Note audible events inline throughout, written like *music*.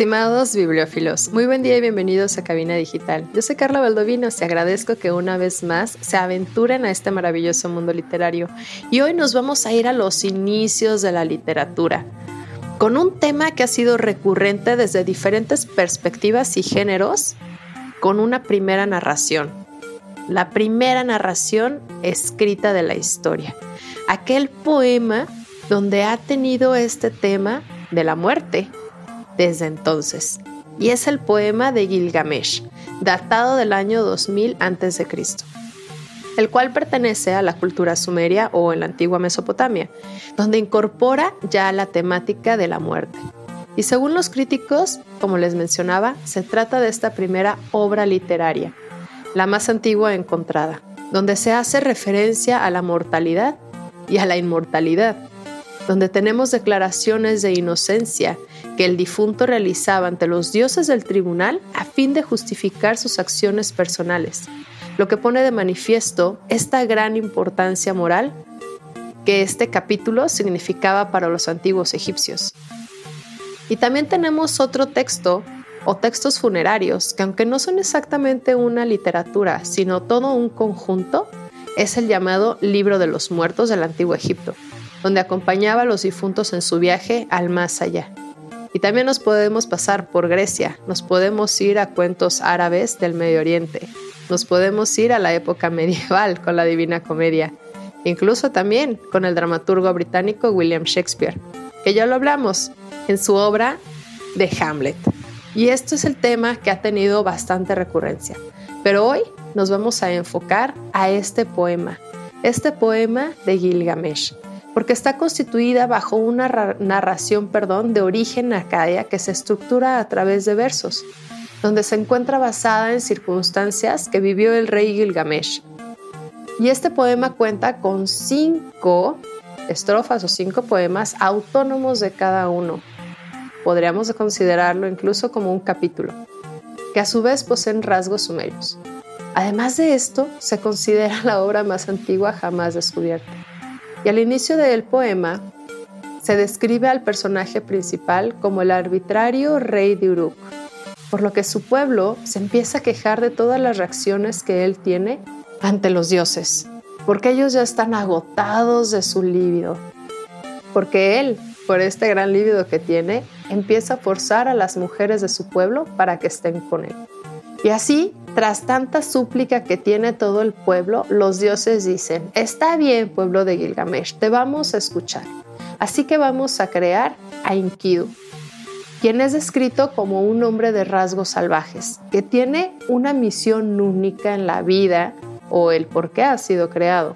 Estimados bibliófilos, muy buen día y bienvenidos a Cabina Digital. Yo soy Carla Valdovinos y agradezco que una vez más se aventuren a este maravilloso mundo literario. Y hoy nos vamos a ir a los inicios de la literatura, con un tema que ha sido recurrente desde diferentes perspectivas y géneros, con una primera narración. La primera narración escrita de la historia. Aquel poema donde ha tenido este tema de la muerte desde entonces, y es el poema de Gilgamesh, datado del año 2000 a.C., el cual pertenece a la cultura sumeria o en la antigua Mesopotamia, donde incorpora ya la temática de la muerte. Y según los críticos, como les mencionaba, se trata de esta primera obra literaria, la más antigua encontrada, donde se hace referencia a la mortalidad y a la inmortalidad, donde tenemos declaraciones de inocencia que el difunto realizaba ante los dioses del tribunal a fin de justificar sus acciones personales, lo que pone de manifiesto esta gran importancia moral que este capítulo significaba para los antiguos egipcios. Y también tenemos otro texto o textos funerarios que aunque no son exactamente una literatura, sino todo un conjunto, es el llamado Libro de los Muertos del Antiguo Egipto, donde acompañaba a los difuntos en su viaje al más allá. Y también nos podemos pasar por Grecia, nos podemos ir a cuentos árabes del Medio Oriente, nos podemos ir a la época medieval con la Divina Comedia, incluso también con el dramaturgo británico William Shakespeare, que ya lo hablamos en su obra de Hamlet. Y esto es el tema que ha tenido bastante recurrencia. Pero hoy nos vamos a enfocar a este poema, este poema de Gilgamesh, porque está constituida bajo una narración perdón, de origen acadia que se estructura a través de versos, donde se encuentra basada en circunstancias que vivió el rey Gilgamesh. Y este poema cuenta con cinco estrofas o cinco poemas autónomos de cada uno. Podríamos considerarlo incluso como un capítulo, que a su vez poseen rasgos sumerios. Además de esto, se considera la obra más antigua jamás descubierta. Y al inicio del poema se describe al personaje principal como el arbitrario rey de Uruk, por lo que su pueblo se empieza a quejar de todas las reacciones que él tiene ante los dioses, porque ellos ya están agotados de su líbido, porque él, por este gran líbido que tiene, empieza a forzar a las mujeres de su pueblo para que estén con él. Y así, tras tanta súplica que tiene todo el pueblo, los dioses dicen, está bien pueblo de Gilgamesh, te vamos a escuchar. Así que vamos a crear a Enkidu, quien es descrito como un hombre de rasgos salvajes, que tiene una misión única en la vida o el por qué ha sido creado.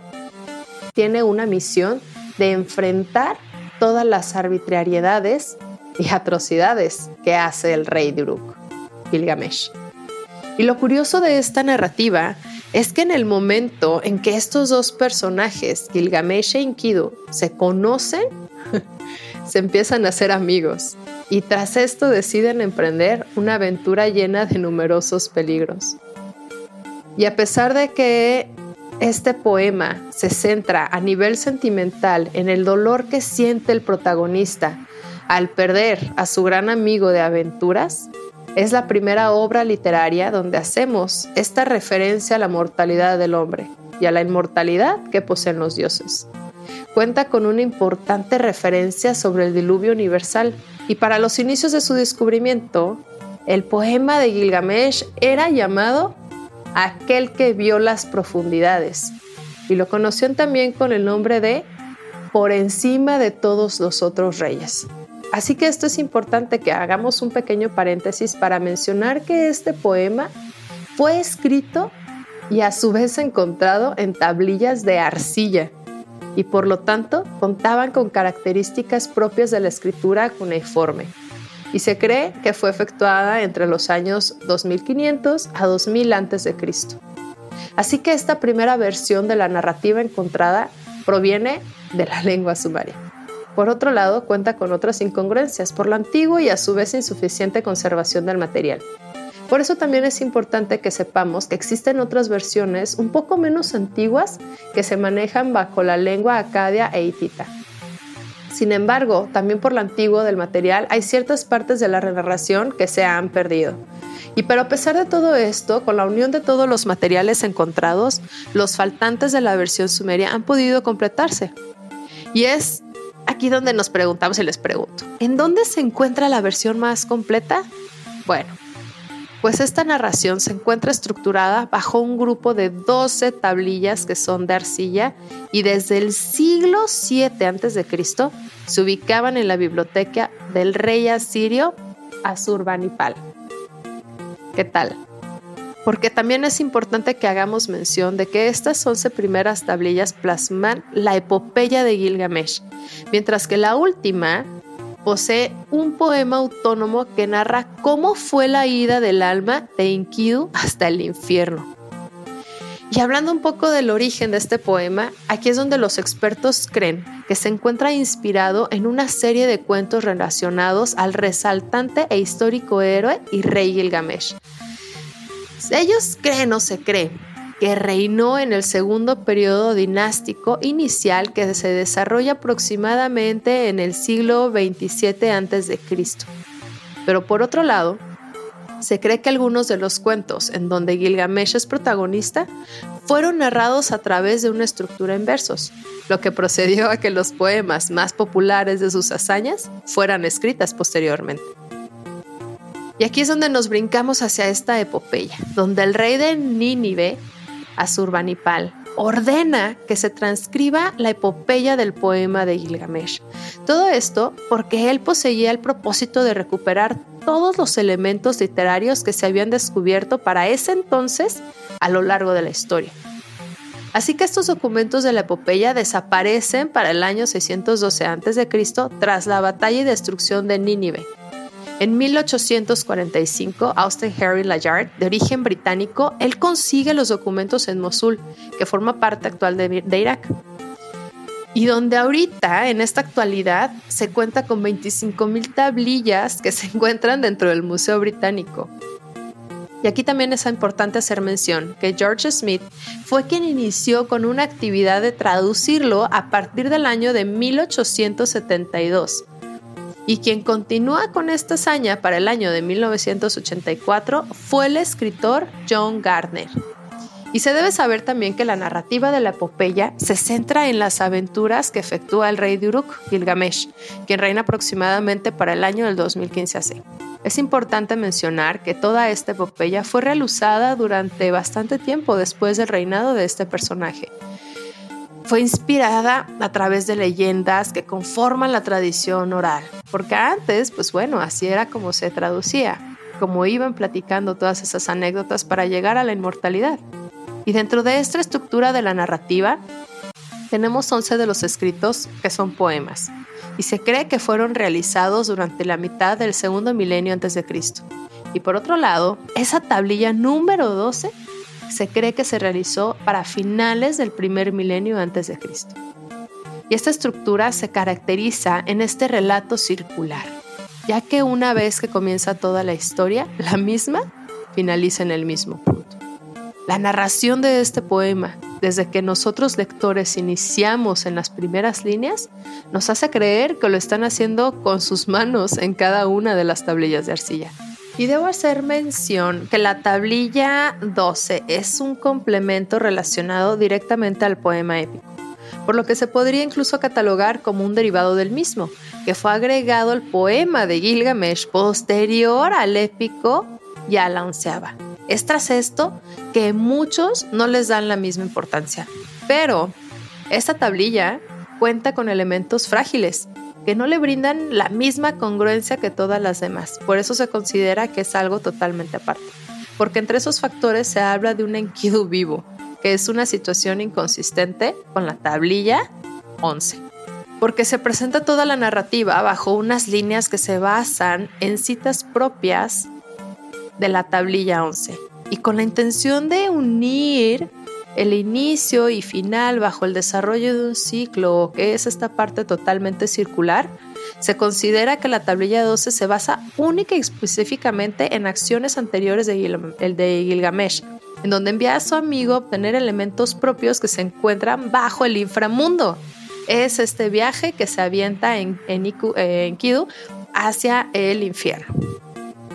Tiene una misión de enfrentar todas las arbitrariedades y atrocidades que hace el rey de Uruk, Gilgamesh. Y lo curioso de esta narrativa es que en el momento en que estos dos personajes, Gilgamesh e Enkidu, se conocen, *laughs* se empiezan a ser amigos y tras esto deciden emprender una aventura llena de numerosos peligros. Y a pesar de que este poema se centra a nivel sentimental en el dolor que siente el protagonista al perder a su gran amigo de aventuras, es la primera obra literaria donde hacemos esta referencia a la mortalidad del hombre y a la inmortalidad que poseen los dioses. Cuenta con una importante referencia sobre el diluvio universal y para los inicios de su descubrimiento, el poema de Gilgamesh era llamado Aquel que vio las profundidades y lo conocían también con el nombre de Por encima de todos los otros reyes. Así que esto es importante que hagamos un pequeño paréntesis para mencionar que este poema fue escrito y a su vez encontrado en tablillas de arcilla y por lo tanto contaban con características propias de la escritura cuneiforme. Y se cree que fue efectuada entre los años 2500 a 2000 a.C. Así que esta primera versión de la narrativa encontrada proviene de la lengua sumaria. Por otro lado, cuenta con otras incongruencias por la antigua y a su vez insuficiente conservación del material. Por eso también es importante que sepamos que existen otras versiones un poco menos antiguas que se manejan bajo la lengua acadia e hitita. Sin embargo, también por lo antiguo del material hay ciertas partes de la narración que se han perdido. Y pero a pesar de todo esto, con la unión de todos los materiales encontrados, los faltantes de la versión sumeria han podido completarse. Y es aquí donde nos preguntamos y les pregunto, ¿en dónde se encuentra la versión más completa? Bueno, pues esta narración se encuentra estructurada bajo un grupo de 12 tablillas que son de arcilla y desde el siglo 7 a.C. se ubicaban en la biblioteca del rey asirio Asurbanipal. ¿Qué tal? Porque también es importante que hagamos mención de que estas 11 primeras tablillas plasman la epopeya de Gilgamesh, mientras que la última posee un poema autónomo que narra cómo fue la ida del alma de Enkidu hasta el infierno. Y hablando un poco del origen de este poema, aquí es donde los expertos creen que se encuentra inspirado en una serie de cuentos relacionados al resaltante e histórico héroe y rey Gilgamesh. Ellos creen o se cree que reinó en el segundo periodo dinástico inicial que se desarrolla aproximadamente en el siglo 27 a.C. Pero por otro lado, se cree que algunos de los cuentos en donde Gilgamesh es protagonista fueron narrados a través de una estructura en versos, lo que procedió a que los poemas más populares de sus hazañas fueran escritas posteriormente. Y aquí es donde nos brincamos hacia esta epopeya, donde el rey de Nínive Asurbanipal, ordena que se transcriba la epopeya del poema de Gilgamesh. Todo esto porque él poseía el propósito de recuperar todos los elementos literarios que se habían descubierto para ese entonces a lo largo de la historia. Así que estos documentos de la epopeya desaparecen para el año 612 a.C. tras la batalla y destrucción de Nínive, en 1845, Austin Harry Layard, de origen británico, él consigue los documentos en Mosul, que forma parte actual de, de Irak. Y donde ahorita, en esta actualidad, se cuenta con 25.000 tablillas que se *laughs* encuentran dentro del Museo Británico. Y aquí también es importante hacer mención que George Smith fue quien inició con una actividad de traducirlo a partir del año de 1872 y quien continúa con esta hazaña para el año de 1984 fue el escritor John Gardner. Y se debe saber también que la narrativa de la epopeya se centra en las aventuras que efectúa el rey de Uruk, Gilgamesh, quien reina aproximadamente para el año del 2015 AC. Es importante mencionar que toda esta epopeya fue realizada durante bastante tiempo después del reinado de este personaje, fue inspirada a través de leyendas que conforman la tradición oral, porque antes, pues bueno, así era como se traducía, como iban platicando todas esas anécdotas para llegar a la inmortalidad. Y dentro de esta estructura de la narrativa, tenemos 11 de los escritos que son poemas, y se cree que fueron realizados durante la mitad del segundo milenio antes de Cristo. Y por otro lado, esa tablilla número 12 se cree que se realizó para finales del primer milenio antes de Cristo. Y esta estructura se caracteriza en este relato circular, ya que una vez que comienza toda la historia, la misma finaliza en el mismo punto. La narración de este poema, desde que nosotros lectores iniciamos en las primeras líneas, nos hace creer que lo están haciendo con sus manos en cada una de las tablillas de arcilla. Y debo hacer mención que la tablilla 12 es un complemento relacionado directamente al poema épico, por lo que se podría incluso catalogar como un derivado del mismo, que fue agregado al poema de Gilgamesh posterior al épico y a la onceava. Es tras esto que muchos no les dan la misma importancia, pero esta tablilla cuenta con elementos frágiles que no le brindan la misma congruencia que todas las demás. Por eso se considera que es algo totalmente aparte. porque entre esos factores se habla de un Enkidu vivo, que es una situación inconsistente con la tablilla 11. Porque se presenta toda la narrativa bajo unas líneas que se basan en citas propias de la tablilla 11 y con la intención de unir el inicio y final bajo el desarrollo de un ciclo, que es esta parte totalmente circular, se considera que la tablilla 12 se basa única y específicamente en acciones anteriores de, Gilgamesh, en donde envía a su amigo a obtener elementos propios que se encuentran bajo el inframundo. Es este viaje que se avienta en, en, en Kidu hacia el infierno.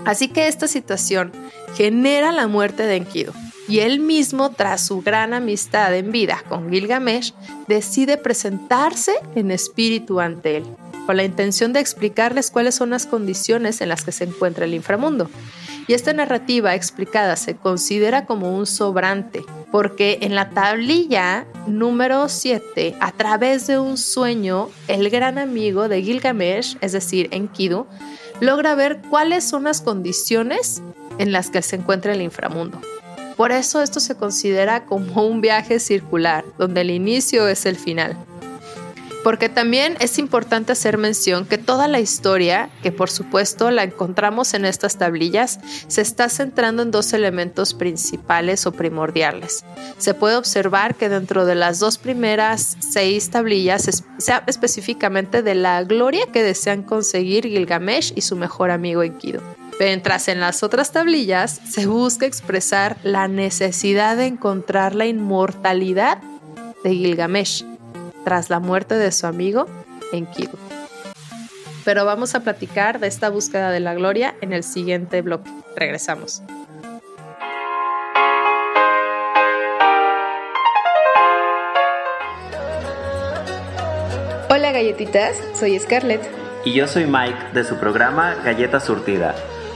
Así que esta situación genera la muerte de Enkidu y él mismo, tras su gran amistad en vida con Gilgamesh, decide presentarse en espíritu ante él, con la intención de explicarles cuáles son las condiciones en las que se encuentra el inframundo. Y esta narrativa explicada se considera como un sobrante, porque en la tablilla número 7, a través de un sueño, el gran amigo de Gilgamesh, es decir, Enkidu, logra ver cuáles son las condiciones en las que se encuentra el inframundo. Por eso esto se considera como un viaje circular, donde el inicio es el final. Porque también es importante hacer mención que toda la historia, que por supuesto la encontramos en estas tablillas, se está centrando en dos elementos principales o primordiales. Se puede observar que dentro de las dos primeras seis tablillas se habla específicamente de la gloria que desean conseguir Gilgamesh y su mejor amigo Enkidu. Mientras en las otras tablillas se busca expresar la necesidad de encontrar la inmortalidad de Gilgamesh tras la muerte de su amigo Enkidu. Pero vamos a platicar de esta búsqueda de la gloria en el siguiente bloque. Regresamos. Hola galletitas, soy Scarlett. Y yo soy Mike de su programa Galleta Surtida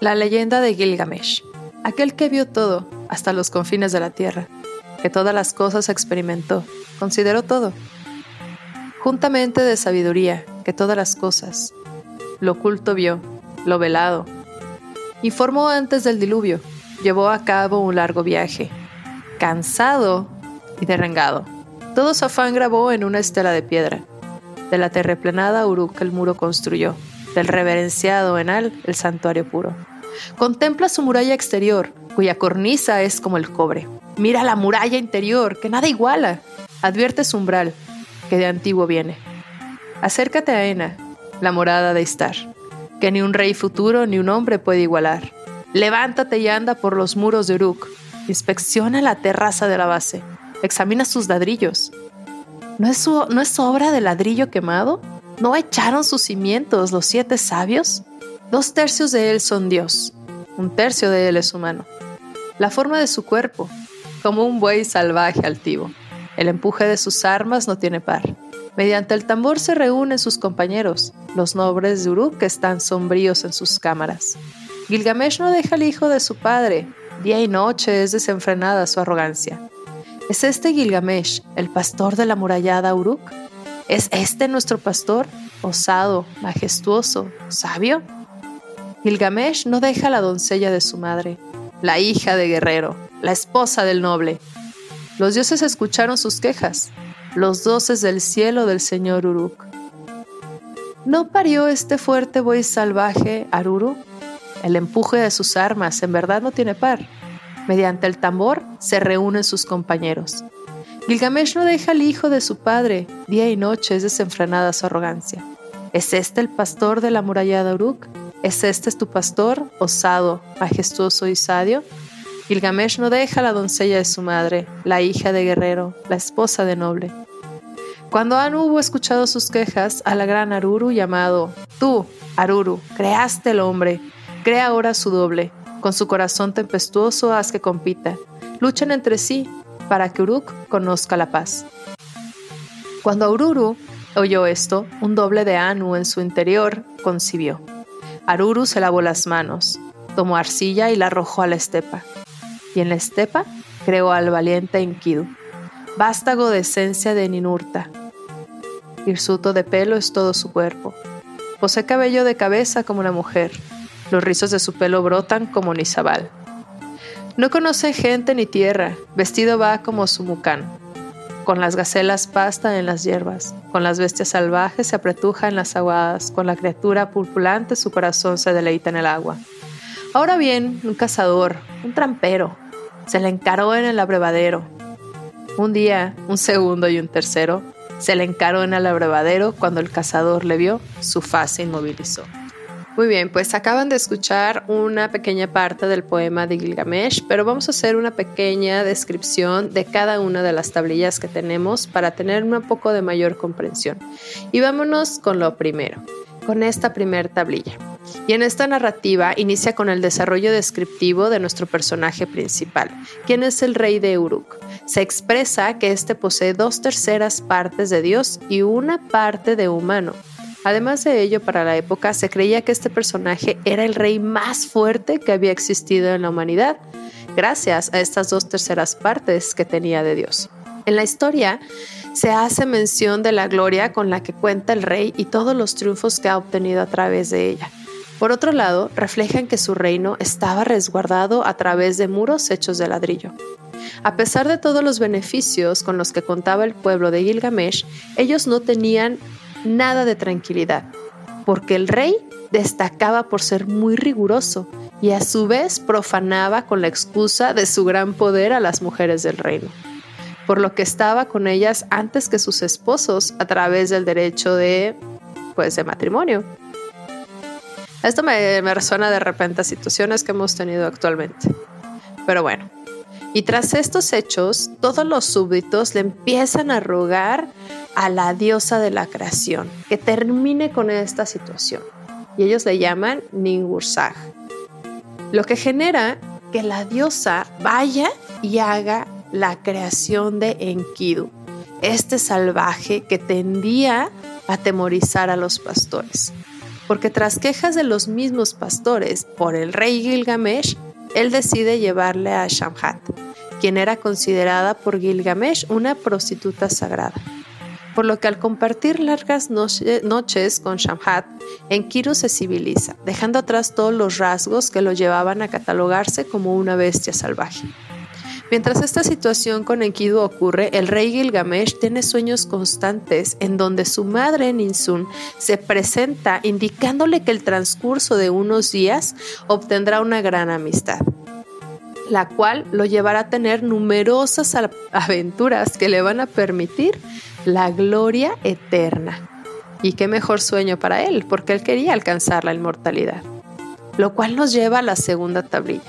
La leyenda de Gilgamesh, aquel que vio todo, hasta los confines de la tierra, que todas las cosas experimentó, consideró todo, juntamente de sabiduría, que todas las cosas, lo oculto vio, lo velado, informó antes del diluvio, llevó a cabo un largo viaje, cansado y derrengado. Todo su afán grabó en una estela de piedra. De la terreplenada Uruk el muro construyó, del reverenciado Enal el santuario puro. Contempla su muralla exterior, cuya cornisa es como el cobre. Mira la muralla interior, que nada iguala. Advierte su umbral, que de antiguo viene. Acércate a Ena, la morada de Istar, que ni un rey futuro ni un hombre puede igualar. Levántate y anda por los muros de Uruk. Inspecciona la terraza de la base. Examina sus ladrillos. ¿No es, ¿No es obra de ladrillo quemado? ¿No echaron sus cimientos los siete sabios? Dos tercios de él son Dios, un tercio de él es humano. La forma de su cuerpo, como un buey salvaje altivo. El empuje de sus armas no tiene par. Mediante el tambor se reúnen sus compañeros, los nobles de Uruk que están sombríos en sus cámaras. Gilgamesh no deja al hijo de su padre. Día y noche es desenfrenada su arrogancia. ¿Es este Gilgamesh, el pastor de la murallada Uruk? ¿Es este nuestro pastor, osado, majestuoso, sabio? Gilgamesh no deja a la doncella de su madre, la hija de guerrero, la esposa del noble. Los dioses escucharon sus quejas, los doces del cielo del señor Uruk. ¿No parió este fuerte buey salvaje Aruru? El empuje de sus armas en verdad no tiene par. Mediante el tambor se reúnen sus compañeros. Gilgamesh no deja al hijo de su padre, día y noche es desenfrenada su arrogancia. ¿Es este el pastor de la murallada Uruk? ¿Es este tu pastor, osado, majestuoso y sadio? Gilgamesh no deja a la doncella de su madre, la hija de guerrero, la esposa de noble. Cuando Anu hubo escuchado sus quejas a la gran Aruru llamado, Tú, Aruru, creaste el hombre, crea ahora su doble, Con su corazón tempestuoso haz que compita. Luchan entre sí para que Uruk conozca la paz. Cuando Ururu oyó esto, un doble de Anu en su interior concibió. Aruru se lavó las manos, tomó arcilla y la arrojó a la estepa. Y en la estepa creó al valiente Enkidu, vástago de esencia de Ninurta. Hirsuto de pelo es todo su cuerpo. Posee cabello de cabeza como una mujer. Los rizos de su pelo brotan como Nizabal. No conoce gente ni tierra, vestido va como su mucán. Con las gacelas pasta en las hierbas, con las bestias salvajes se apretuja en las aguadas, con la criatura pulpulante su corazón se deleita en el agua. Ahora bien, un cazador, un trampero, se le encaró en el abrevadero. Un día, un segundo y un tercero, se le encaró en el abrevadero cuando el cazador le vio, su faz se inmovilizó. Muy bien, pues acaban de escuchar una pequeña parte del poema de Gilgamesh, pero vamos a hacer una pequeña descripción de cada una de las tablillas que tenemos para tener un poco de mayor comprensión. Y vámonos con lo primero, con esta primera tablilla. Y en esta narrativa inicia con el desarrollo descriptivo de nuestro personaje principal, quien es el rey de Uruk. Se expresa que éste posee dos terceras partes de Dios y una parte de humano, Además de ello, para la época se creía que este personaje era el rey más fuerte que había existido en la humanidad, gracias a estas dos terceras partes que tenía de Dios. En la historia se hace mención de la gloria con la que cuenta el rey y todos los triunfos que ha obtenido a través de ella. Por otro lado, reflejan que su reino estaba resguardado a través de muros hechos de ladrillo. A pesar de todos los beneficios con los que contaba el pueblo de Gilgamesh, ellos no tenían nada de tranquilidad, porque el rey destacaba por ser muy riguroso y a su vez profanaba con la excusa de su gran poder a las mujeres del reino, por lo que estaba con ellas antes que sus esposos a través del derecho de, pues, de matrimonio. Esto me, me resuena de repente a situaciones que hemos tenido actualmente. Pero bueno, y tras estos hechos, todos los súbditos le empiezan a rogar a la diosa de la creación que termine con esta situación. Y ellos le llaman Ningursag. Lo que genera que la diosa vaya y haga la creación de Enkidu, este salvaje que tendía a atemorizar a los pastores. Porque tras quejas de los mismos pastores por el rey Gilgamesh, él decide llevarle a Shamhat, quien era considerada por Gilgamesh una prostituta sagrada. Por lo que al compartir largas noches con Shamhat, Enkidu se civiliza, dejando atrás todos los rasgos que lo llevaban a catalogarse como una bestia salvaje. Mientras esta situación con Enkidu ocurre, el rey Gilgamesh tiene sueños constantes en donde su madre Ninsun se presenta indicándole que el transcurso de unos días obtendrá una gran amistad la cual lo llevará a tener numerosas aventuras que le van a permitir la gloria eterna. Y qué mejor sueño para él, porque él quería alcanzar la inmortalidad. Lo cual nos lleva a la segunda tablilla.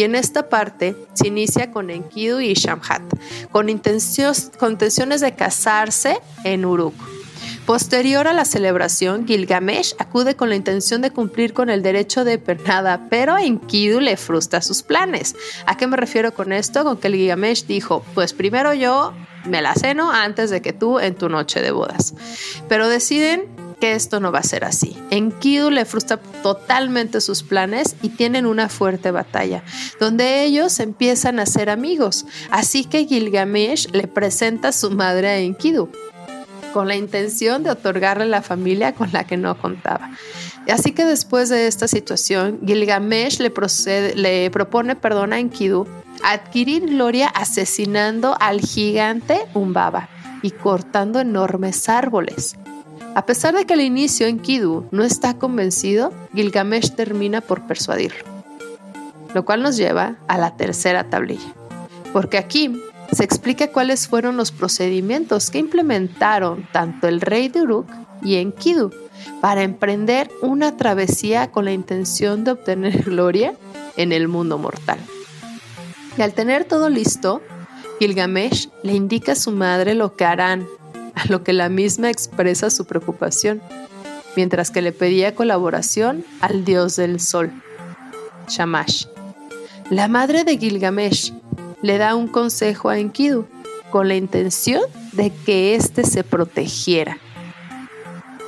Y en esta parte se inicia con Enkidu y Shamhat, con, intenciones de casarse en Uruk. Posterior a la celebración, Gilgamesh acude con la intención de cumplir con el derecho de pernada, pero Enkidu le frustra sus planes. ¿A qué me refiero con esto? Con que el Gilgamesh dijo, pues primero yo me la ceno antes de que tú en tu noche de bodas. Pero deciden que esto no va a ser así. Enkidu le frustra totalmente sus planes y tienen una fuerte batalla, donde ellos empiezan a ser amigos. Así que Gilgamesh le presenta a su madre a Enkidu, con la intención de otorgarle la familia con la que no contaba. Así que después de esta situación, Gilgamesh le, propone perdón a Enkidu adquirir gloria asesinando al gigante Umbaba y cortando enormes árboles. A pesar de que al inicio Enkidu no está convencido, Gilgamesh termina por persuadirlo. Lo cual nos lleva a la tercera tablilla. Porque aquí se explica cuáles fueron los procedimientos que implementaron tanto el rey de Uruk y Enkidu para emprender una travesía con la intención de obtener *laughs* gloria en el mundo mortal. Y al tener todo listo, Gilgamesh le indica a su madre lo que harán lo que la misma expresa su preocupación, mientras que le pedía colaboración al dios del sol, Shamash, la madre de Gilgamesh le da un consejo a Enkidu con la intención de que éste se protegiera.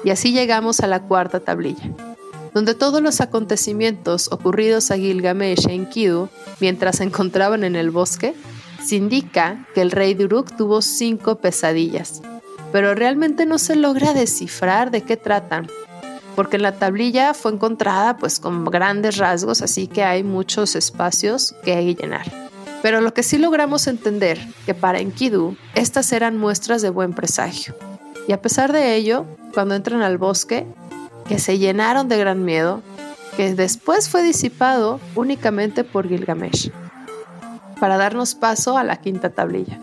Y así llegamos a la cuarta tablilla, donde todos los acontecimientos ocurridos a Gilgamesh e Enkidu mientras se encontraban en el bosque, se indica que el rey de Uruk tuvo cinco pesadillas, pero realmente no se logra descifrar de qué tratan, porque la tablilla fue encontrada pues con grandes rasgos, así que hay muchos espacios que llenar. Pero lo que sí logramos entender que para Enkidu estas eran muestras de buen presagio. Y a pesar de ello, cuando entran al bosque, que se llenaron de gran miedo, que después fue disipado únicamente por Gilgamesh, para darnos paso a la quinta tablilla,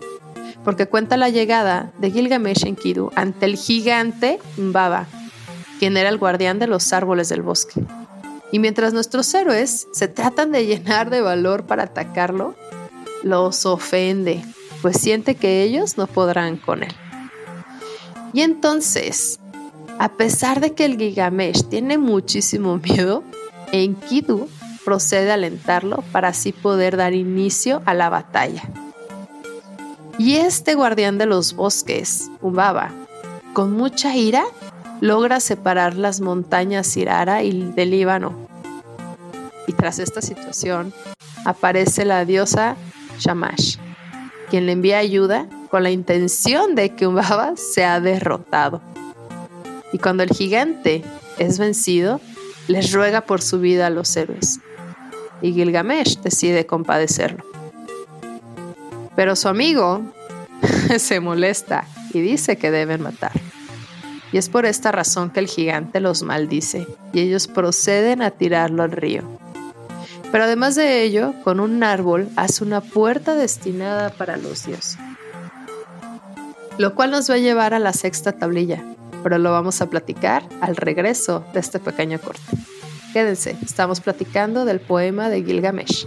porque cuenta la llegada de Gilgamesh Enkidu ante el gigante Mbaba, quien era el guardián de los árboles del bosque. Y mientras nuestros héroes se tratan de llenar de valor para atacarlo, los ofende, pues siente que ellos no podrán con él. Y entonces, a pesar de que el Gigamesh tiene muchísimo miedo, Enkidu procede a alentarlo para así poder dar inicio a la batalla. Y este guardián de los bosques, Ubaba, con mucha ira, logra separar las montañas Irara y del Líbano. Y tras esta situación, aparece la diosa Shamash, quien le envía ayuda con la intención de que Umbaba sea derrotado. Y cuando el gigante es vencido, les ruega por su vida a los héroes. Y Gilgamesh decide compadecerlo. Pero su amigo *laughs* se molesta y dice que deben matar. Y es por esta razón que el gigante los maldice y ellos proceden a tirarlo al río. Pero además de ello, con un árbol hace una puerta destinada para los dioses. Lo cual nos va a llevar a la sexta tablilla, pero lo vamos a platicar al regreso de este pequeño corte. Quédense, estamos platicando del poema de Gilgamesh.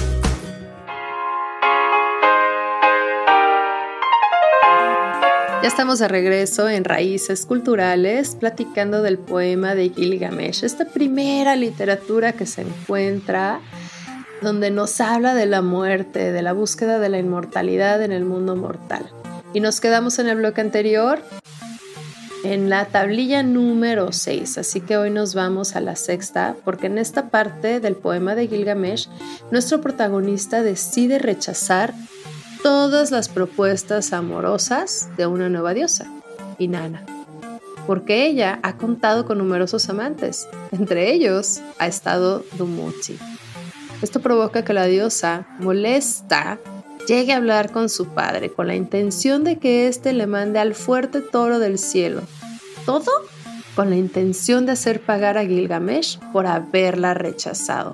Ya estamos de regreso en Raíces Culturales platicando del poema de Gilgamesh, esta primera literatura que se encuentra donde nos habla de la muerte, de la búsqueda de la inmortalidad en el mundo mortal. Y nos quedamos en el bloque anterior en la tablilla número 6, así que hoy nos vamos a la sexta, porque en esta parte del poema de Gilgamesh, nuestro protagonista decide rechazar todas las propuestas amorosas de una nueva diosa, Inanna, porque ella ha contado con numerosos amantes, entre ellos ha estado Dumuzi. Esto provoca que la diosa, molesta, llegue a hablar con su padre con la intención de que éste le mande al fuerte toro del cielo. Todo con la intención de hacer pagar a Gilgamesh por haberla rechazado.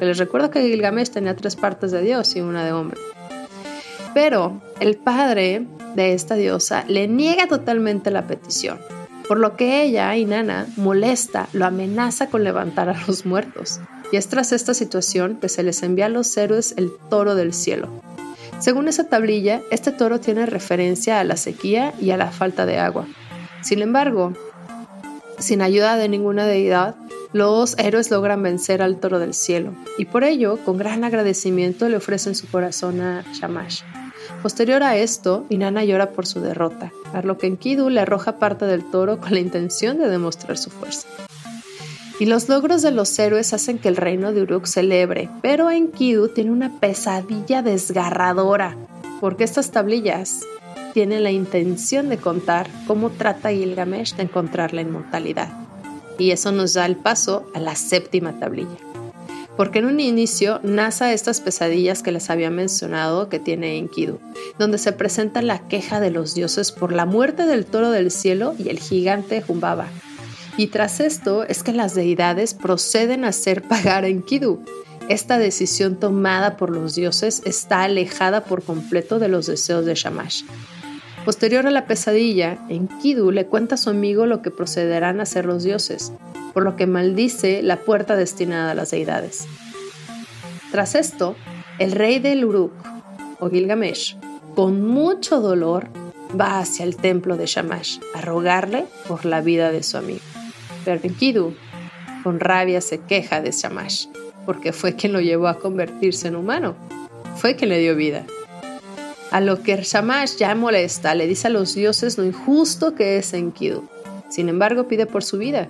les recuerdo que Gilgamesh tenía tres partes de Dios y una de hombre. Pero el padre de esta diosa le niega totalmente la petición, por lo que ella, Inanna, molesta, lo amenaza con levantar a los muertos. Y es tras esta situación que se les envía a los héroes el toro del cielo. Según esa tablilla, este toro tiene referencia a la sequía y a la falta de agua. Sin embargo, sin ayuda de ninguna deidad, los héroes logran vencer al toro del cielo y por ello, con gran agradecimiento, le ofrecen su corazón a Shamash. Posterior a esto, Inanna llora por su derrota, a lo que Enkidu le arroja parte del toro con la intención de demostrar su fuerza. Y los logros de los héroes hacen que el reino de Uruk celebre, pero Enkidu tiene una pesadilla desgarradora, porque estas tablillas tienen la intención de contar cómo trata Gilgamesh de encontrar la inmortalidad. Y eso nos da el paso a la séptima tablilla porque en un inicio nace estas pesadillas que les había mencionado que tiene Enkidu, donde se presenta la queja de los dioses por la muerte del toro del cielo y el gigante Humbaba. Y tras esto es que las deidades proceden a hacer pagar a Enkidu, esta decisión tomada por los dioses está alejada por completo de los deseos de Shamash. Posterior a la pesadilla, Enkidu le cuenta a su amigo lo que procederán a ser los dioses, por lo que maldice la puerta destinada a las deidades. Tras esto, el rey del Uruk, o Gilgamesh, con mucho dolor, va hacia el templo de Shamash a rogarle por la vida de su amigo. Pero Enkidu, con rabia, se queja de Shamash, porque fue quien lo llevó a convertirse en humano, fue quien le dio vida. A lo que Shamash ya molesta, le dice a los dioses lo injusto que es Enkidu. Sin embargo, pide por su vida,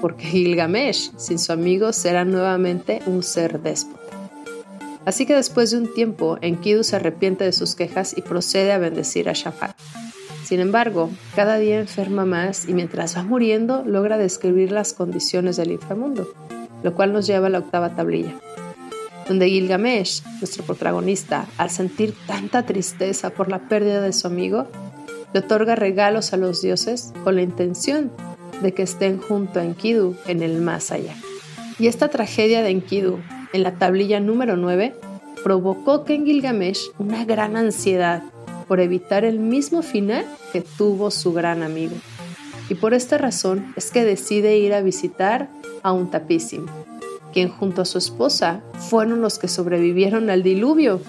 porque Gilgamesh, sin su amigo, será nuevamente un ser déspota. Así que después de un tiempo, Enkidu se arrepiente de sus quejas y procede a bendecir a Shafat. Sin embargo, cada día enferma más y mientras va muriendo logra describir las condiciones del inframundo, lo cual nos lleva a la octava tablilla donde Gilgamesh, nuestro protagonista, al sentir tanta tristeza por la pérdida de su amigo, le otorga regalos a los dioses con la intención de que estén junto a Enkidu en el más allá. Y esta tragedia de Enkidu, en la tablilla número 9, provocó que en Gilgamesh una gran ansiedad por evitar el mismo final que tuvo su gran amigo. Y por esta razón es que decide ir a visitar a un tapísimo, quien junto a su esposa fueron los que sobrevivieron al diluvio,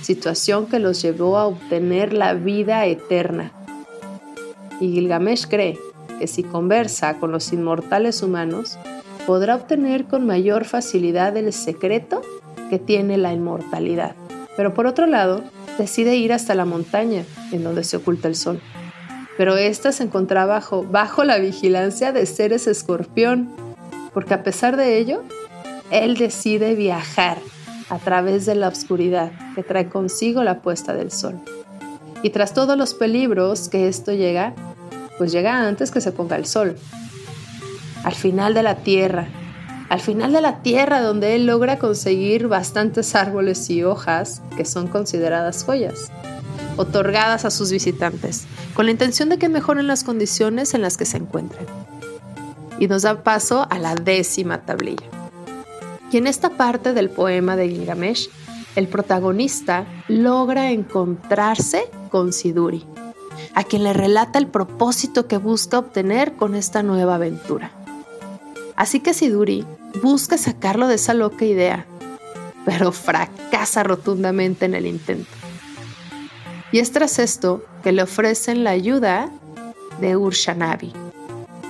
situación que los llevó a obtener la vida eterna. Y Gilgamesh cree que si conversa con los inmortales humanos, podrá obtener con mayor facilidad el secreto que tiene la inmortalidad. Pero por otro lado, decide ir hasta la montaña, en donde se oculta el sol. Pero ésta se encontraba bajo, bajo la vigilancia de seres escorpión, porque a pesar de ello, él decide viajar a través de la oscuridad que trae consigo la puesta del sol. Y tras todos los peligros que esto llega, pues llega antes que se ponga el sol. Al final de la tierra, al final de la tierra donde él logra conseguir bastantes árboles y hojas que son consideradas joyas, otorgadas a sus visitantes, con la intención de que mejoren las condiciones en las que se encuentren. Y nos da paso a la décima tablilla. Y en esta parte del poema de Gilgamesh, el protagonista logra encontrarse con Siduri, a quien le relata el propósito que busca obtener con esta nueva aventura. Así que Siduri busca sacarlo de esa loca idea, pero fracasa rotundamente en el intento. Y es tras esto que le ofrecen la ayuda de Urshanabi,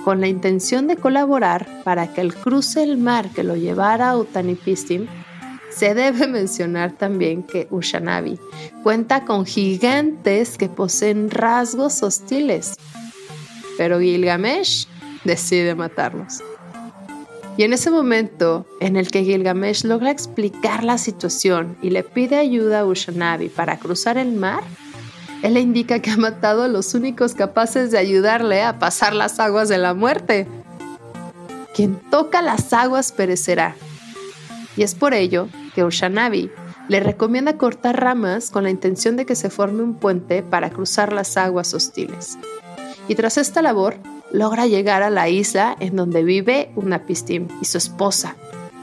con la intención de colaborar para que el cruce el mar que lo llevara a Utanipistim, se debe *laughs* mencionar también que Ushanabi cuenta con gigantes que poseen rasgos hostiles, pero Gilgamesh decide matarlos. Y en ese momento en el que Gilgamesh logra explicar la situación y le pide ayuda a Ushanabi para cruzar el mar, él le indica que ha matado a los únicos capaces de ayudarle a pasar las aguas de la muerte. Quien toca las aguas perecerá. Y es por ello que Ushanabi le recomienda cortar ramas con la intención de que se forme un puente para cruzar las aguas hostiles. Y tras esta labor, logra llegar a la isla en donde vive Unapistim y su esposa,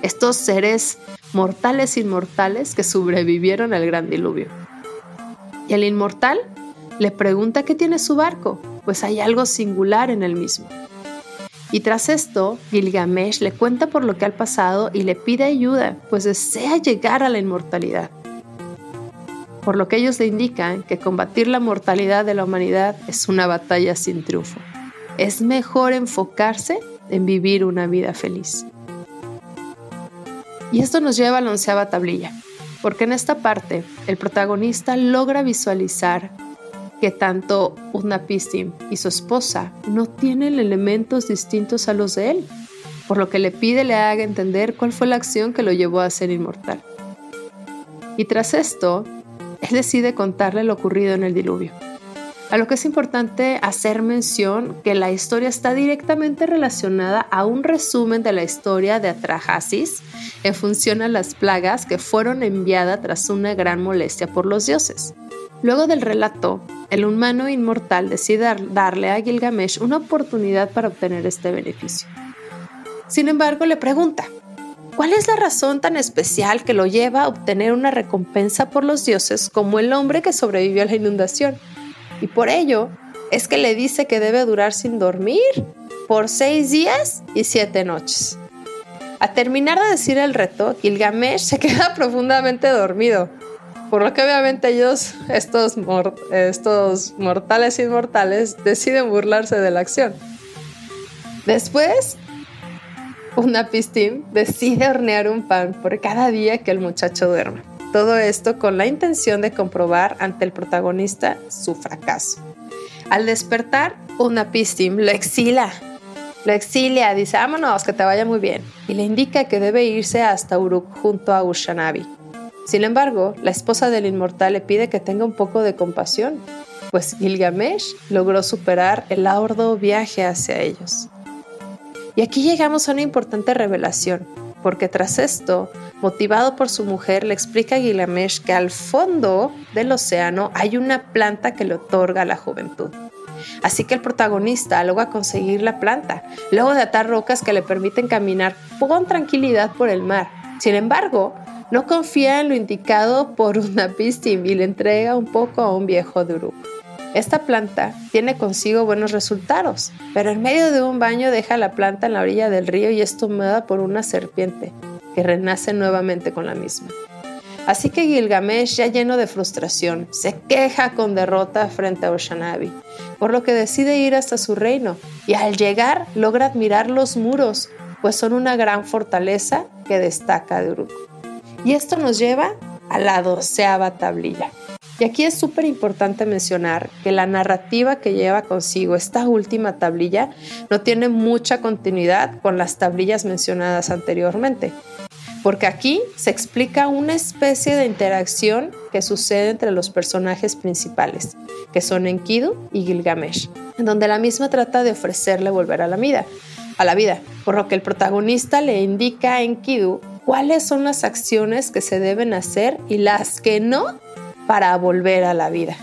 estos seres mortales inmortales que sobrevivieron al gran diluvio. Y el inmortal le pregunta qué tiene su barco, pues hay algo singular en el mismo. Y tras esto, Gilgamesh le cuenta por lo que ha pasado y le pide ayuda, pues desea llegar a la inmortalidad. Por lo que ellos le indican que combatir la mortalidad de la humanidad es una batalla sin triunfo. Es mejor enfocarse en vivir una vida feliz. Y esto nos lleva a la onceava tablilla, porque en esta parte el protagonista logra visualizar que tanto Utnapishtim y su esposa no tienen elementos distintos a los de él, por lo que le pide le haga entender cuál fue la acción que lo llevó a ser inmortal. Y tras esto, él decide contarle lo ocurrido en el diluvio. A lo que es importante hacer mención que la historia está directamente relacionada a un resumen de la historia de Atrahasis en función a las plagas que fueron enviadas tras una gran molestia por los dioses. Luego del relato, el humano inmortal decide darle a Gilgamesh una oportunidad para obtener este beneficio. Sin embargo, le pregunta, ¿cuál es la razón tan especial que lo lleva a obtener una recompensa por los dioses como el hombre que sobrevivió a la inundación? Y por ello es que le dice que debe durar sin dormir por seis días y siete noches. A terminar de decir el reto, Gilgamesh se *laughs* queda profundamente dormido, por lo que obviamente ellos, estos, estos mortales inmortales, deciden burlarse de la acción. Después, una pistín decide hornear un pan por cada día que el muchacho duerme. Todo esto con la intención de comprobar ante el protagonista su fracaso. Al despertar, una pistim lo exila. Lo exilia, dice, vámonos, que te vaya muy bien. Y le indica que debe irse hasta Uruk junto a Ushanabi. Sin embargo, la esposa del inmortal le pide que tenga un poco de compasión, pues Gilgamesh logró superar el arduo viaje hacia ellos. Y aquí llegamos a una importante revelación, porque tras esto, motivado por su mujer, le explica a Gilgamesh que al fondo del océano hay una planta que le otorga la juventud. Así que el protagonista logra conseguir la planta, luego de atar rocas que le permiten caminar con tranquilidad por el mar. Sin embargo, no confía en lo indicado por una pistim y le entrega un poco a un viejo Duruk. Esta planta tiene consigo buenos resultados, pero en medio de un baño deja la planta en la orilla del río y es tomada por una serpiente, que renace nuevamente con la misma. Así que Gilgamesh, ya lleno de frustración, se queja con derrota frente a Oshanabi, por lo que decide ir hasta su reino y al llegar logra admirar los muros, pues son una gran fortaleza que destaca de Uruk. Y esto nos lleva a la doceava tablilla. Y aquí es súper importante mencionar que la narrativa que lleva consigo esta última tablilla no tiene mucha continuidad con las tablillas mencionadas anteriormente, porque aquí se explica una especie de interacción que sucede entre los personajes principales, que son Enkidu y Gilgamesh, en donde la misma trata de ofrecerle volver a la vida, a la vida, por lo que el protagonista le indica a Enkidu cuáles son las acciones que se deben hacer y las que no para volver a la vida.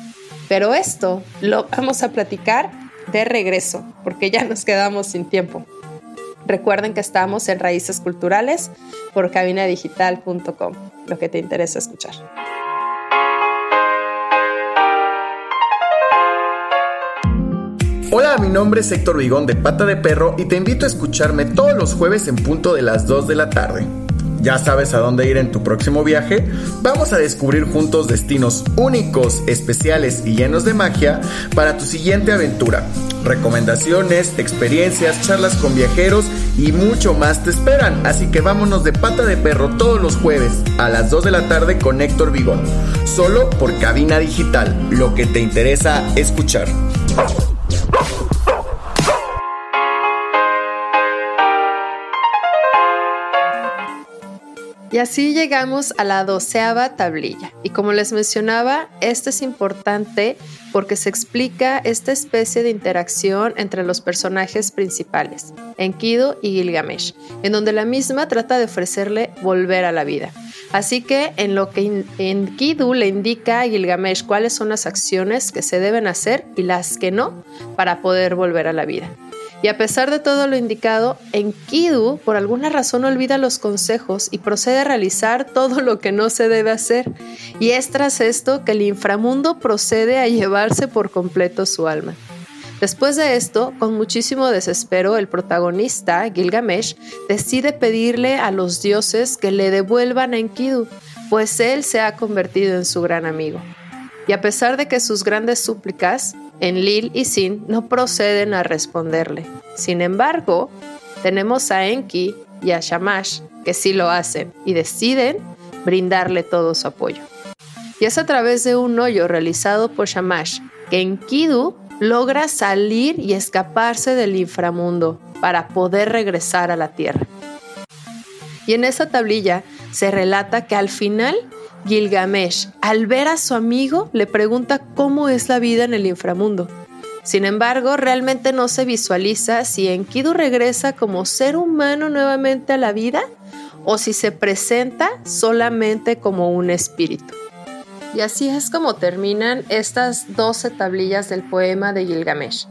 Pero esto lo vamos a platicar de regreso, porque ya nos quedamos sin tiempo. Recuerden que estamos en Raíces Culturales por cabinadigital.com, lo que te interesa escuchar. Hola, mi nombre es Héctor Vigón de Pata de Perro y te invito a escucharme todos los jueves en punto de las 2 de la tarde ya sabes a dónde ir en tu próximo viaje, vamos a descubrir juntos destinos únicos, especiales y llenos de magia para tu siguiente aventura. Recomendaciones, experiencias, charlas con viajeros y mucho más te esperan, así que vámonos de pata de perro todos los jueves a las 2 de la tarde con Héctor Vigón, solo por cabina digital, lo que te interesa escuchar. Y así llegamos a la doceava tablilla. Y como les mencionaba, esto es importante porque se explica esta especie de interacción entre los personajes principales, Enkidu y Gilgamesh, en donde la misma trata de ofrecerle volver a la vida. Así que en lo que Enkidu le indica a Gilgamesh cuáles son las acciones que se deben hacer y las que no para poder volver a la vida. Y a pesar de todo lo indicado, Enkidu por alguna razón olvida los consejos y procede a realizar todo lo que no se debe hacer. Y es tras esto que el inframundo procede a llevarse por completo su alma. Después de esto, con muchísimo desespero, el protagonista, Gilgamesh, decide pedirle a los dioses que le devuelvan a Enkidu, pues él se ha convertido en su gran amigo. Y a pesar de que sus grandes súplicas, en Lil y Sin no proceden a responderle. Sin embargo, tenemos a Enki y a Shamash que sí lo hacen y deciden brindarle todo su apoyo. Y es a través de un hoyo realizado por Shamash que Enkidu logra salir y escaparse del inframundo para poder regresar a la tierra. Y en esa tablilla se relata que al final Gilgamesh, al ver a su amigo, le pregunta cómo es la vida en el inframundo. Sin embargo, realmente no se visualiza si Enkidu regresa como ser humano nuevamente a la vida o si se presenta solamente como un espíritu. Y así es como terminan estas 12 tablillas del poema de Gilgamesh.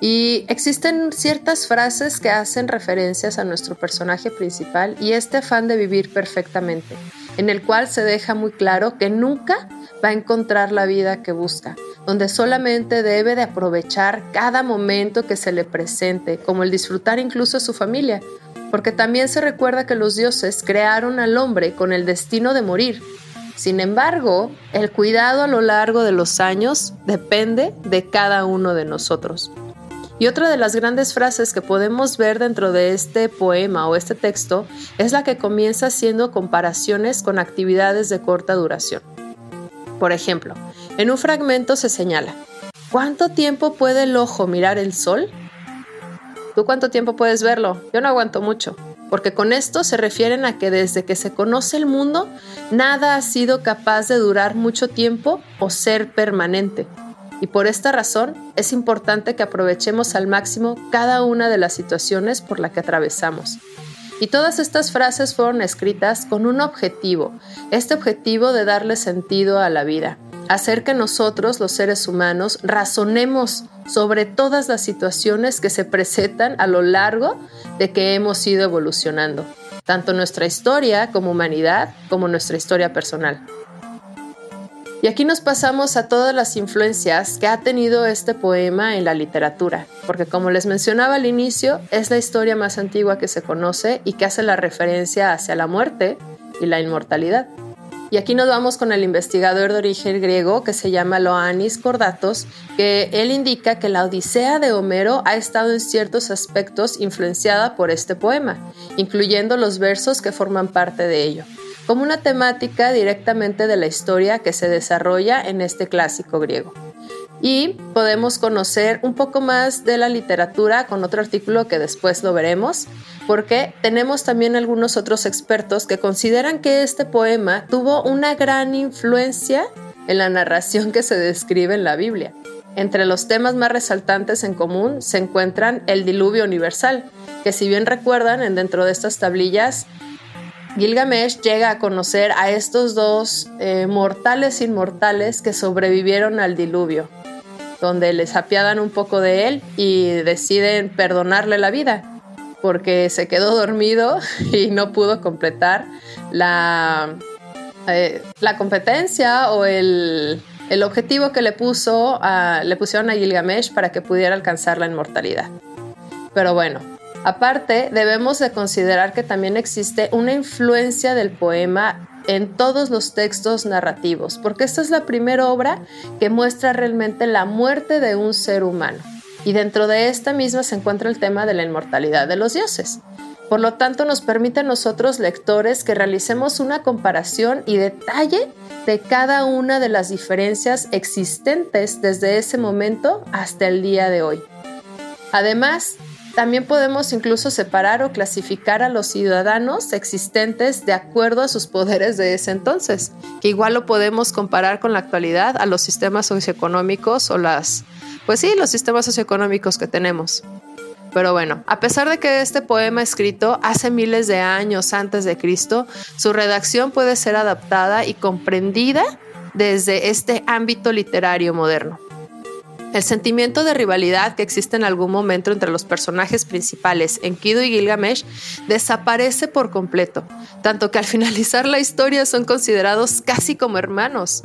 Y existen ciertas frases que hacen referencias a nuestro personaje principal y este afán de vivir perfectamente, en el cual se deja muy claro que nunca va a encontrar la vida que busca, donde solamente debe de aprovechar cada momento que se le presente, como el disfrutar incluso a su familia, porque también se recuerda que los dioses crearon al hombre con el destino de morir. Sin embargo, el cuidado a lo largo de los años depende de cada uno de nosotros. Y otra de las grandes frases que podemos ver dentro de este poema o este texto es la que comienza haciendo comparaciones con actividades de corta duración. Por ejemplo, en un fragmento se señala, ¿cuánto tiempo puede el ojo mirar el sol? ¿Tú cuánto tiempo puedes verlo? Yo no aguanto mucho, porque con esto se refieren a que desde que se conoce el mundo, nada ha sido capaz de durar mucho tiempo o ser permanente. Y por esta razón es importante que aprovechemos al máximo cada una de las situaciones por la que atravesamos. Y todas estas frases fueron escritas con un objetivo, este objetivo de darle sentido a la vida, hacer que nosotros, los seres humanos, razonemos sobre todas las situaciones que se presentan a lo largo de que hemos ido evolucionando, tanto nuestra historia como humanidad como nuestra historia personal. Y aquí nos pasamos a todas las influencias que ha tenido este poema en la literatura, porque como les mencionaba al inicio, es la historia más antigua que se conoce y que hace la referencia hacia la muerte y la inmortalidad. Y aquí nos vamos con el investigador de origen griego que se llama Loanis Cordatos, que él indica que la Odisea de Homero ha estado en ciertos aspectos influenciada por este poema, incluyendo los versos que forman parte de ello como una temática directamente de la historia que se desarrolla en este clásico griego. Y podemos conocer un poco más de la literatura con otro artículo que después lo veremos, porque tenemos también algunos otros expertos que consideran que este poema tuvo una gran influencia en la narración que se describe en la Biblia. Entre los temas más resaltantes en común se encuentran el diluvio universal, que si bien recuerdan, en dentro de estas tablillas Gilgamesh llega a conocer a estos dos eh, mortales inmortales que sobrevivieron al diluvio, donde les apiadan un poco de él y deciden perdonarle la vida, porque se quedó dormido *laughs* y no pudo completar la, eh, la competencia o el, el, objetivo que le, puso le pusieron a Gilgamesh para que pudiera alcanzar la inmortalidad. Pero bueno, Aparte, debemos de considerar que también existe una influencia del poema en todos los textos narrativos, porque esta es la primera obra que muestra realmente la muerte de un ser humano. Y dentro de esta misma se encuentra el tema de la inmortalidad de los dioses. Por lo tanto, nos permite a nosotros, lectores, que realicemos una comparación y detalle de cada una de las diferencias existentes desde ese momento hasta el día de hoy. Además, también podemos incluso separar o clasificar a los ciudadanos existentes de acuerdo a sus poderes de ese entonces, que igual lo podemos comparar con la actualidad a los sistemas socioeconómicos o las, pues sí, los sistemas socioeconómicos que tenemos. Pero bueno, a pesar de que este poema escrito hace miles de años antes de Cristo, su redacción puede ser adaptada y comprendida desde este ámbito literario moderno. El sentimiento de rivalidad que existe en algún momento entre los personajes principales, Enkidu y Gilgamesh, desaparece por completo, tanto que al finalizar la historia son considerados casi como hermanos.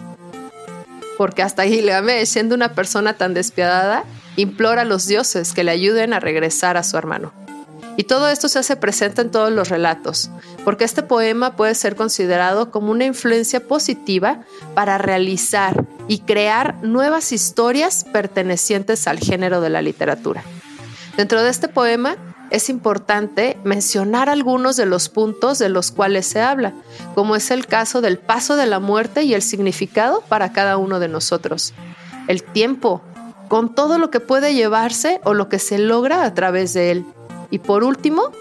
Porque hasta Gilgamesh, siendo una persona tan despiadada, implora a los dioses que le ayuden a regresar a su hermano. Y todo esto se hace presente en todos los relatos, porque este poema puede ser considerado como una influencia positiva para realizar y crear nuevas historias pertenecientes al género de la literatura. Dentro de este poema es importante mencionar algunos de los puntos de los cuales se habla, como es el caso del paso de la muerte y el significado para cada uno de nosotros. El tiempo, con todo lo que puede llevarse o lo que se logra a través de él y por último,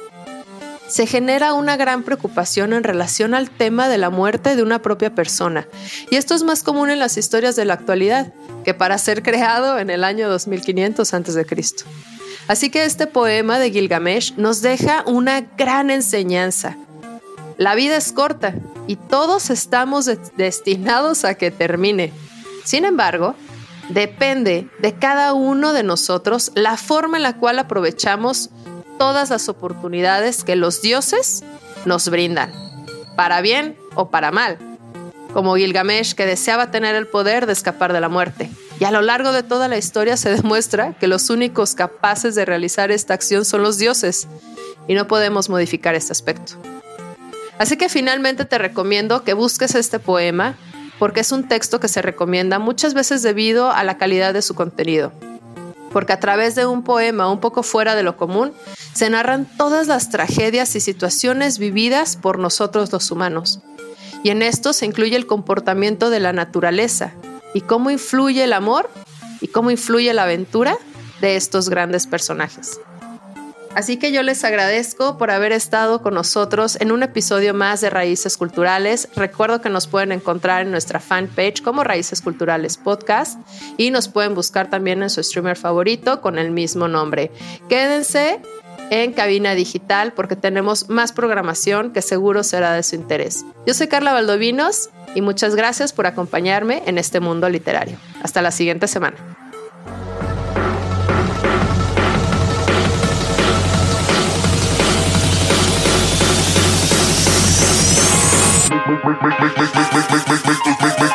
se genera una gran preocupación en relación al tema de la muerte de una propia persona. Y esto es más común en las historias de la actualidad que para ser creado en el año 2500 a.C. Así que este poema de Gilgamesh nos deja una gran enseñanza. La vida es corta y todos estamos destinados a que termine. Sin embargo, depende de cada uno de nosotros la forma en la cual aprovechamos todas las oportunidades que los dioses nos brindan, para bien o para mal, como Gilgamesh que deseaba tener el poder de escapar de la muerte. Y a lo largo de toda la historia se demuestra que los únicos capaces de realizar esta acción son los dioses, y no podemos modificar este aspecto. Así que finalmente te recomiendo que busques este poema porque es un texto que se recomienda muchas veces debido a la calidad de su contenido. Porque a través de un poema un poco fuera de lo común, se narran todas las tragedias y situaciones vividas por nosotros los humanos. Y en esto se incluye el comportamiento de la naturaleza y cómo influye el amor y cómo influye la aventura de estos grandes personajes. Así que yo les agradezco por haber estado con nosotros en un episodio más de Raíces Culturales. Recuerdo que nos pueden encontrar en nuestra fanpage como Raíces Culturales Podcast y nos pueden buscar también en su streamer favorito con el mismo nombre. Quédense en cabina digital porque tenemos más programación que seguro será de su interés. Yo soy Carla Valdovinos y muchas gracias por acompañarme en este mundo literario. Hasta la siguiente semana. *laughs*